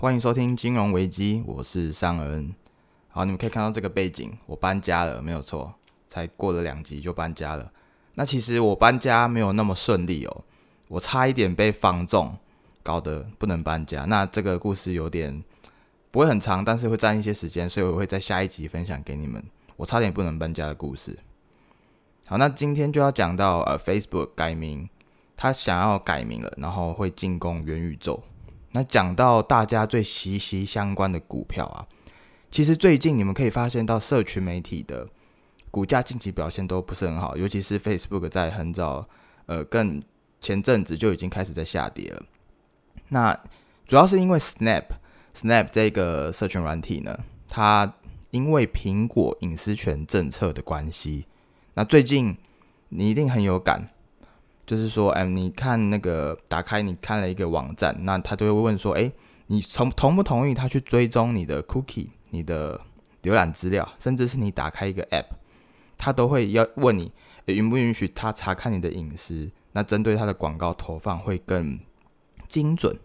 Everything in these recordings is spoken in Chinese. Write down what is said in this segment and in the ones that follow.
欢迎收听金融危机，我是尚恩。好，你们可以看到这个背景，我搬家了，没有错，才过了两集就搬家了。那其实我搬家没有那么顺利哦，我差一点被房仲搞得不能搬家。那这个故事有点不会很长，但是会占一些时间，所以我会在下一集分享给你们。我差点不能搬家的故事。好，那今天就要讲到呃，Facebook 改名，他想要改名了，然后会进攻元宇宙。那讲到大家最息息相关的股票啊，其实最近你们可以发现到社群媒体的股价近期表现都不是很好，尤其是 Facebook 在很早呃更前阵子就已经开始在下跌了。那主要是因为 Snap Snap 这个社群软体呢，它因为苹果隐私权政策的关系，那最近你一定很有感。就是说，哎，你看那个打开，你看了一个网站，那他就会问说，哎，你同同不同意他去追踪你的 cookie、你的浏览资料，甚至是你打开一个 app，他都会要问你允不允许他查看你的隐私。那针对他的广告投放会更精准。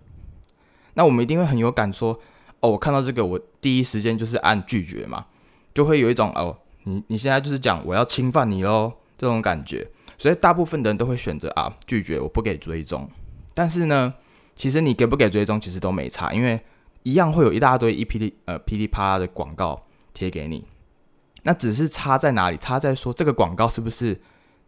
那我们一定会很有感，说，哦，我看到这个，我第一时间就是按拒绝嘛，就会有一种，哦，你你现在就是讲我要侵犯你喽这种感觉。所以大部分的人都会选择啊拒绝，我不给追踪。但是呢，其实你给不给追踪其实都没差，因为一样会有一大堆一噼里呃噼里啪啦的广告贴给你。那只是差在哪里？差在说这个广告是不是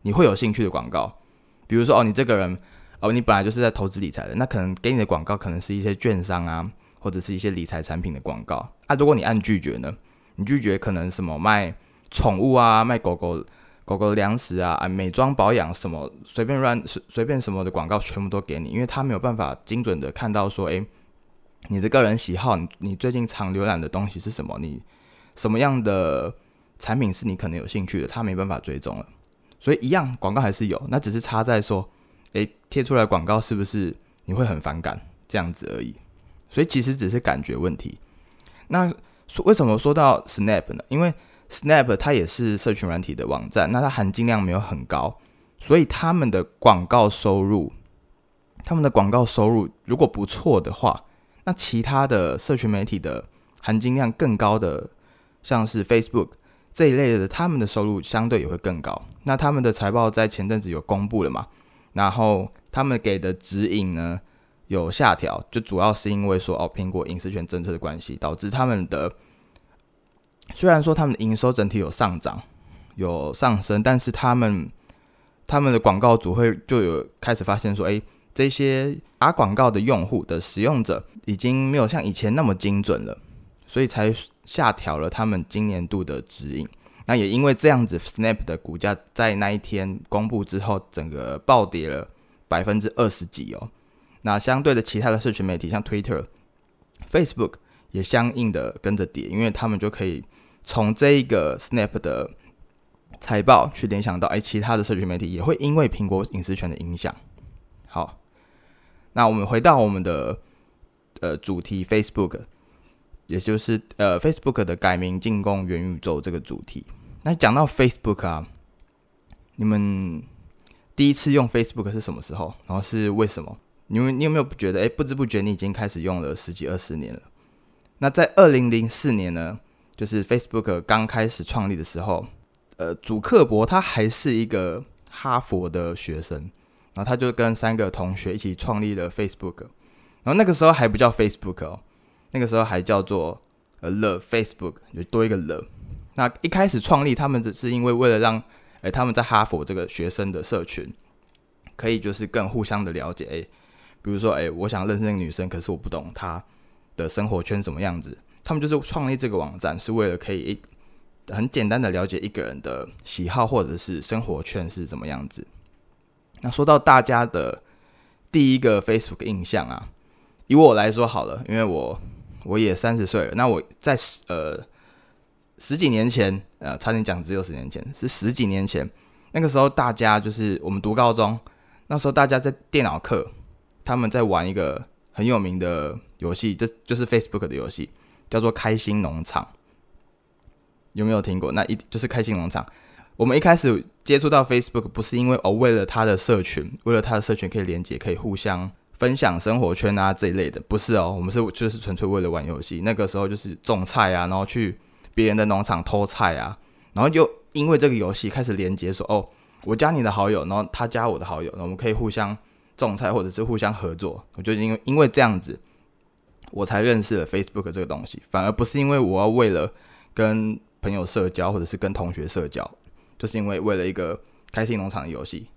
你会有兴趣的广告？比如说哦，你这个人哦，你本来就是在投资理财的，那可能给你的广告可能是一些券商啊，或者是一些理财产品的广告啊。如果你按拒绝呢？你拒绝可能什么卖宠物啊，卖狗狗。狗狗粮食啊，啊，美妆保养什么，随便乱随随便什么的广告全部都给你，因为他没有办法精准的看到说，诶，你的个人喜好，你你最近常浏览的东西是什么，你什么样的产品是你可能有兴趣的，他没办法追踪了。所以一样广告还是有，那只是差在说，诶，贴出来广告是不是你会很反感这样子而已。所以其实只是感觉问题。那说为什么说到 Snap 呢？因为 Snap 它也是社群软体的网站，那它含金量没有很高，所以他们的广告收入，他们的广告收入如果不错的话，那其他的社群媒体的含金量更高的，像是 Facebook 这一类的，他们的收入相对也会更高。那他们的财报在前阵子有公布了嘛？然后他们给的指引呢有下调，就主要是因为说哦，苹果隐私权政策的关系，导致他们的。虽然说他们的营收整体有上涨，有上升，但是他们他们的广告组会就有开始发现说，哎，这些打广告的用户的使用者已经没有像以前那么精准了，所以才下调了他们今年度的指引。那也因为这样子，Snap 的股价在那一天公布之后，整个暴跌了百分之二十几哦。那相对的，其他的社群媒体像 Twitter、Facebook 也相应的跟着跌，因为他们就可以。从这一个 Snap 的财报去联想到，哎，其他的社群媒体也会因为苹果隐私权的影响。好，那我们回到我们的呃主题，Facebook，也就是呃 Facebook 的改名进攻元宇宙这个主题。那讲到 Facebook 啊，你们第一次用 Facebook 是什么时候？然后是为什么？你们你有没有觉得，哎，不知不觉你已经开始用了十几二十年了？那在二零零四年呢？就是 Facebook 刚开始创立的时候，呃，主克伯他还是一个哈佛的学生，然后他就跟三个同学一起创立了 Facebook，然后那个时候还不叫 Facebook 哦，那个时候还叫做呃 The Facebook，就多一个 The。那一开始创立他们只是因为为了让诶他们在哈佛这个学生的社群可以就是更互相的了解，诶，比如说诶，我想认识那个女生，可是我不懂她的生活圈什么样子。他们就是创立这个网站，是为了可以一很简单的了解一个人的喜好或者是生活圈是怎么样子。那说到大家的第一个 Facebook 印象啊，以我来说好了，因为我我也三十岁了。那我在呃十几年前，呃，差点讲只有十年前，是十几年前。那个时候大家就是我们读高中，那时候大家在电脑课，他们在玩一个很有名的游戏，这就是 Facebook 的游戏。叫做开心农场，有没有听过？那一就是开心农场。我们一开始接触到 Facebook，不是因为哦，为了它的社群，为了它的社群可以连接，可以互相分享生活圈啊这一类的，不是哦，我们是就是纯粹为了玩游戏。那个时候就是种菜啊，然后去别人的农场偷菜啊，然后就因为这个游戏开始连接，说哦，我加你的好友，然后他加我的好友，那我们可以互相种菜或者是互相合作。我就因为因为这样子，我才认识了 Facebook 这个东西，反而不是因为我要为了跟朋友社交或者是跟同学社交，就是因为为了一个开心农场的游戏。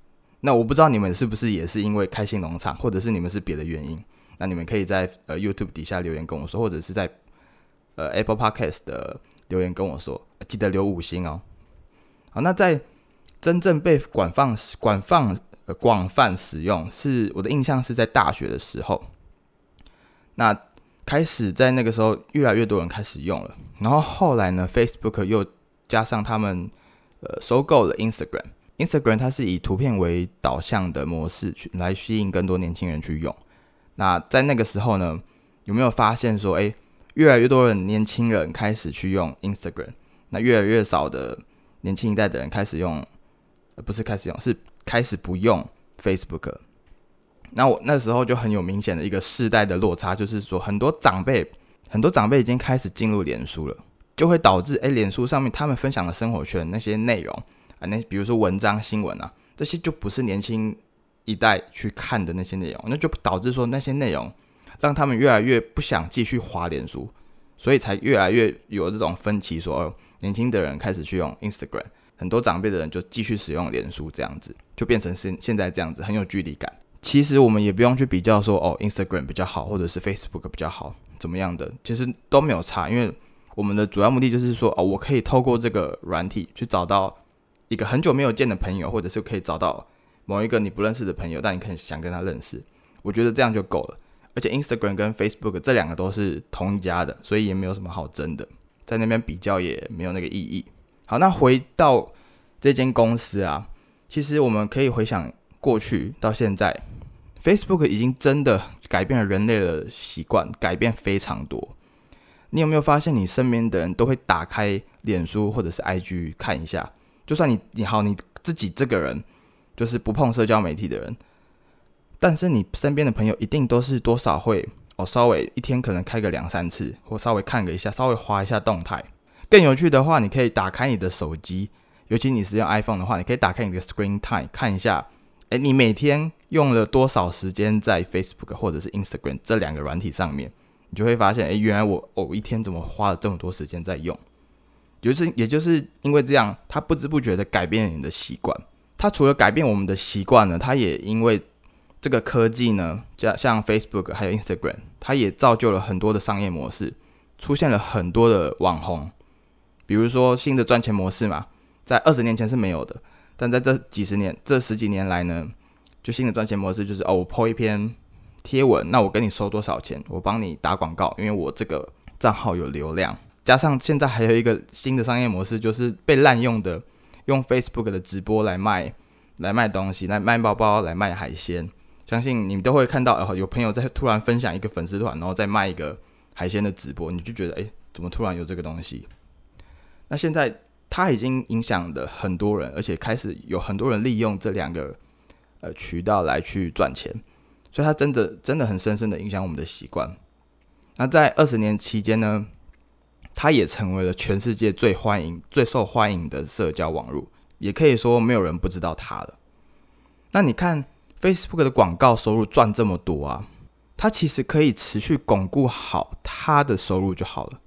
那我不知道你们是不是也是因为开心农场，或者是你们是别的原因？那你们可以在呃 YouTube 底下留言跟我说，或者是在呃 Apple Podcast 的留言跟我说，记得留五星哦。好，那在真正被广泛广泛呃广泛使用，是我的印象是在大学的时候，那开始在那个时候越来越多人开始用了，然后后来呢，Facebook 又加上他们呃收购了 Instagram。Instagram 它是以图片为导向的模式去来吸引更多年轻人去用。那在那个时候呢，有没有发现说，哎，越来越多人年轻人开始去用 Instagram，那越来越少的年轻一代的人开始用，不是开始用，是开始不用 Facebook。那我那时候就很有明显的一个世代的落差，就是说很多长辈，很多长辈已经开始进入脸书了，就会导致哎，脸书上面他们分享的生活圈那些内容。啊，那比如说文章、新闻啊，这些就不是年轻一代去看的那些内容，那就导致说那些内容让他们越来越不想继续滑脸书，所以才越来越有这种分歧，说年轻的人开始去用 Instagram，很多长辈的人就继续使用脸书，这样子就变成现现在这样子，很有距离感。其实我们也不用去比较说哦，Instagram 比较好，或者是 Facebook 比较好，怎么样的，其实都没有差，因为我们的主要目的就是说哦，我可以透过这个软体去找到。一个很久没有见的朋友，或者是可以找到某一个你不认识的朋友，但你可以想跟他认识，我觉得这样就够了。而且 Instagram 跟 Facebook 这两个都是同一家的，所以也没有什么好争的，在那边比较也没有那个意义。好，那回到这间公司啊，其实我们可以回想过去到现在，Facebook 已经真的改变了人类的习惯，改变非常多。你有没有发现，你身边的人都会打开脸书或者是 IG 看一下？就算你你好你自己这个人就是不碰社交媒体的人，但是你身边的朋友一定都是多少会哦，稍微一天可能开个两三次，或稍微看个一下，稍微划一下动态。更有趣的话，你可以打开你的手机，尤其你是用 iPhone 的话，你可以打开你的 Screen Time 看一下，哎，你每天用了多少时间在 Facebook 或者是 Instagram 这两个软体上面，你就会发现，哎，原来我哦一天怎么花了这么多时间在用。就是，也就是因为这样，它不知不觉的改变了你的习惯。它除了改变我们的习惯呢，它也因为这个科技呢，像像 Facebook 还有 Instagram，它也造就了很多的商业模式，出现了很多的网红。比如说新的赚钱模式嘛，在二十年前是没有的，但在这几十年、这十几年来呢，就新的赚钱模式就是哦，我 po 一篇贴文，那我跟你收多少钱？我帮你打广告，因为我这个账号有流量。加上现在还有一个新的商业模式，就是被滥用的，用 Facebook 的直播来卖，来卖东西，来卖包包，来卖海鲜。相信你们都会看到，哦，有朋友在突然分享一个粉丝团，然后再卖一个海鲜的直播，你就觉得，哎，怎么突然有这个东西？那现在它已经影响了很多人，而且开始有很多人利用这两个呃渠道来去赚钱，所以它真的真的很深深的影响我们的习惯。那在二十年期间呢？它也成为了全世界最欢迎、最受欢迎的社交网络，也可以说没有人不知道它了。那你看，Facebook 的广告收入赚这么多啊，它其实可以持续巩固好它的收入就好了。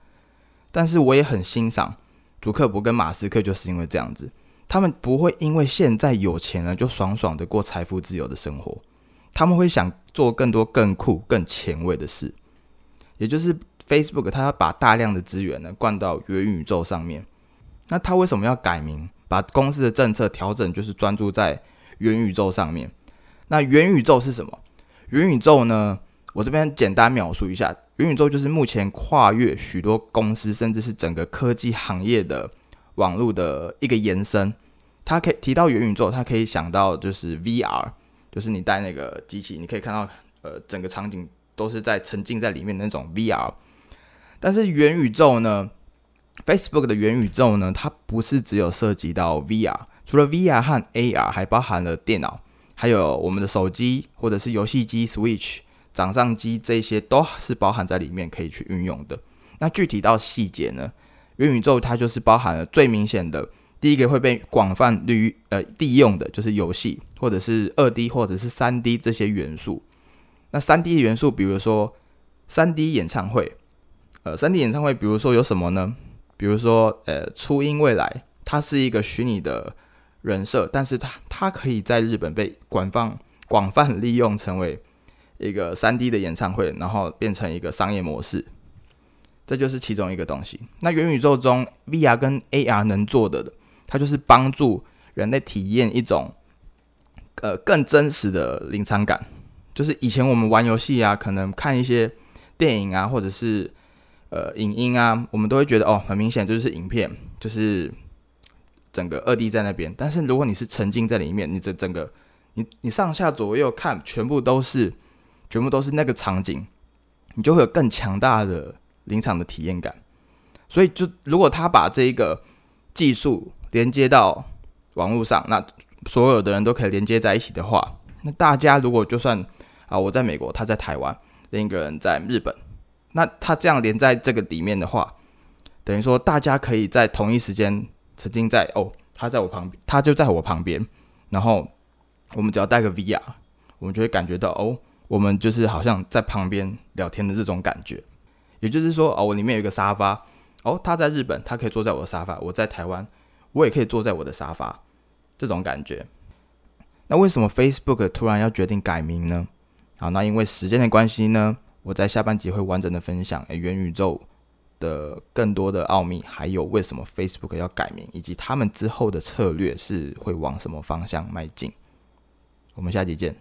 但是我也很欣赏祖克伯跟马斯克，就是因为这样子，他们不会因为现在有钱了就爽爽的过财富自由的生活，他们会想做更多、更酷、更前卫的事，也就是。Facebook 他要把大量的资源呢灌到元宇宙上面，那他为什么要改名？把公司的政策调整，就是专注在元宇宙上面。那元宇宙是什么？元宇宙呢？我这边简单描述一下，元宇宙就是目前跨越许多公司，甚至是整个科技行业的网络的一个延伸。它可以提到元宇宙，它可以想到就是 VR，就是你带那个机器，你可以看到呃整个场景都是在沉浸在里面的那种 VR。但是元宇宙呢？Facebook 的元宇宙呢？它不是只有涉及到 VR，除了 VR 和 AR，还包含了电脑，还有我们的手机或者是游戏机 Switch，掌上机这些都是包含在里面可以去运用的。那具体到细节呢？元宇宙它就是包含了最明显的第一个会被广泛利呃利用的，就是游戏或者是二 D 或者是三 D 这些元素。那三 D 元素，比如说三 D 演唱会，呃，三 D 演唱会，比如说有什么呢？比如说呃，初音未来，它是一个虚拟的人设，但是它它可以在日本被广泛广泛利用成为一个三 D 的演唱会，然后变成一个商业模式。这就是其中一个东西。那元宇宙中，VR 跟 AR 能做的，它就是帮助人类体验一种呃更真实的临场感。就是以前我们玩游戏啊，可能看一些电影啊，或者是呃影音啊，我们都会觉得哦，很明显就是影片，就是整个二 D 在那边。但是如果你是沉浸在里面，你这整个你你上下左右看，全部都是全部都是那个场景，你就会有更强大的。临场的体验感，所以就如果他把这一个技术连接到网络上，那所有的人都可以连接在一起的话，那大家如果就算啊，我在美国，他在台湾，另一个人在日本，那他这样连在这个里面的话，等于说大家可以在同一时间曾经在哦，他在我旁边，他就在我旁边，然后我们只要带个 VR，我们就会感觉到哦，我们就是好像在旁边聊天的这种感觉。也就是说，哦，我里面有一个沙发，哦，他在日本，他可以坐在我的沙发；我在台湾，我也可以坐在我的沙发。这种感觉。那为什么 Facebook 突然要决定改名呢？好，那因为时间的关系呢，我在下半集会完整的分享元宇宙的更多的奥秘，还有为什么 Facebook 要改名，以及他们之后的策略是会往什么方向迈进。我们下集见。